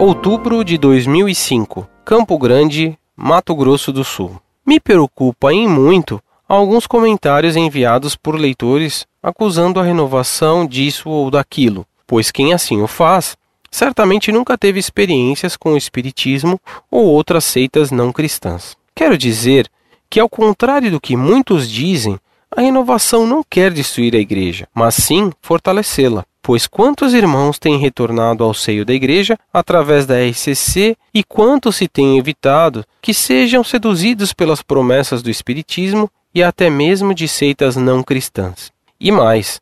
Outubro de 2005, Campo Grande, Mato Grosso do Sul. Me preocupa em muito alguns comentários enviados por leitores acusando a renovação disso ou daquilo, pois quem assim o faz certamente nunca teve experiências com o Espiritismo ou outras seitas não cristãs. Quero dizer que, ao contrário do que muitos dizem, a renovação não quer destruir a igreja, mas sim fortalecê-la. Pois quantos irmãos têm retornado ao seio da igreja através da RCC e quantos se têm evitado que sejam seduzidos pelas promessas do Espiritismo e até mesmo de seitas não cristãs? E mais,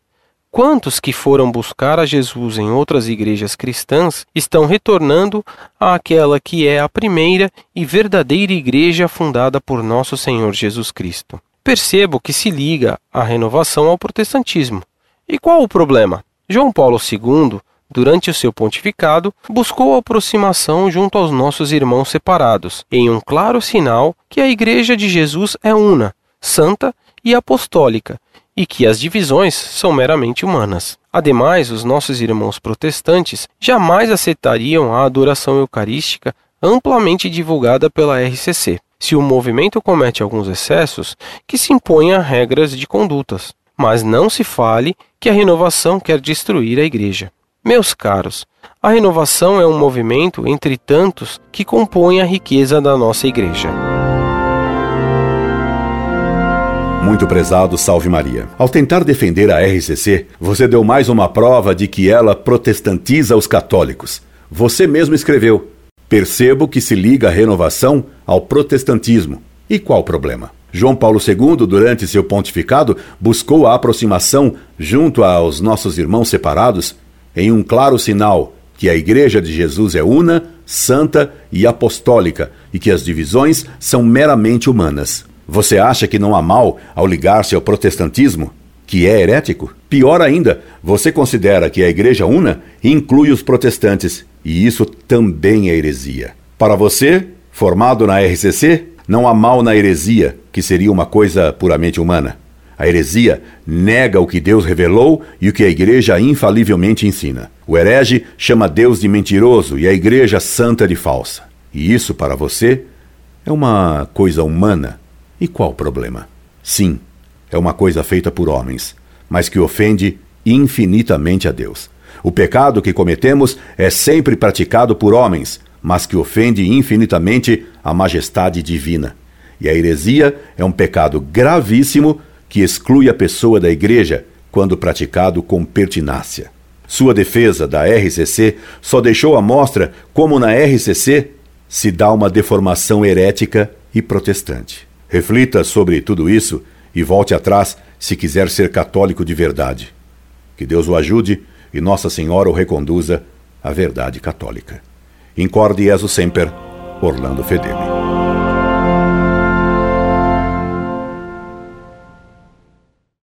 quantos que foram buscar a Jesus em outras igrejas cristãs estão retornando àquela que é a primeira e verdadeira igreja fundada por nosso Senhor Jesus Cristo? Percebo que se liga a renovação ao protestantismo. E qual o problema? João Paulo II, durante o seu pontificado, buscou a aproximação junto aos nossos irmãos separados, em um claro sinal que a Igreja de Jesus é una, santa e apostólica, e que as divisões são meramente humanas. Ademais, os nossos irmãos protestantes jamais aceitariam a adoração eucarística amplamente divulgada pela RCC. Se o movimento comete alguns excessos, que se imponha regras de condutas mas não se fale que a renovação quer destruir a igreja. Meus caros, a renovação é um movimento entre tantos que compõem a riqueza da nossa igreja. Muito prezado, salve Maria. Ao tentar defender a RCC, você deu mais uma prova de que ela protestantiza os católicos. Você mesmo escreveu: Percebo que se liga a renovação ao protestantismo. E qual o problema? João Paulo II, durante seu pontificado, buscou a aproximação junto aos nossos irmãos separados em um claro sinal que a Igreja de Jesus é una, santa e apostólica e que as divisões são meramente humanas. Você acha que não há mal ao ligar-se ao protestantismo? Que é herético? Pior ainda, você considera que a Igreja una inclui os protestantes e isso também é heresia. Para você, formado na RCC, não há mal na heresia, que seria uma coisa puramente humana. A heresia nega o que Deus revelou e o que a igreja infalivelmente ensina. O herege chama Deus de mentiroso e a igreja santa de falsa. E isso, para você, é uma coisa humana. E qual o problema? Sim, é uma coisa feita por homens, mas que ofende infinitamente a Deus. O pecado que cometemos é sempre praticado por homens, mas que ofende infinitamente a majestade divina. E a heresia é um pecado gravíssimo que exclui a pessoa da igreja quando praticado com pertinácia. Sua defesa da RCC só deixou à mostra como na RCC se dá uma deformação herética e protestante. Reflita sobre tudo isso e volte atrás se quiser ser católico de verdade. Que Deus o ajude e Nossa Senhora o reconduza à verdade católica. Incorde Jesus Semper, Orlando Fedeli.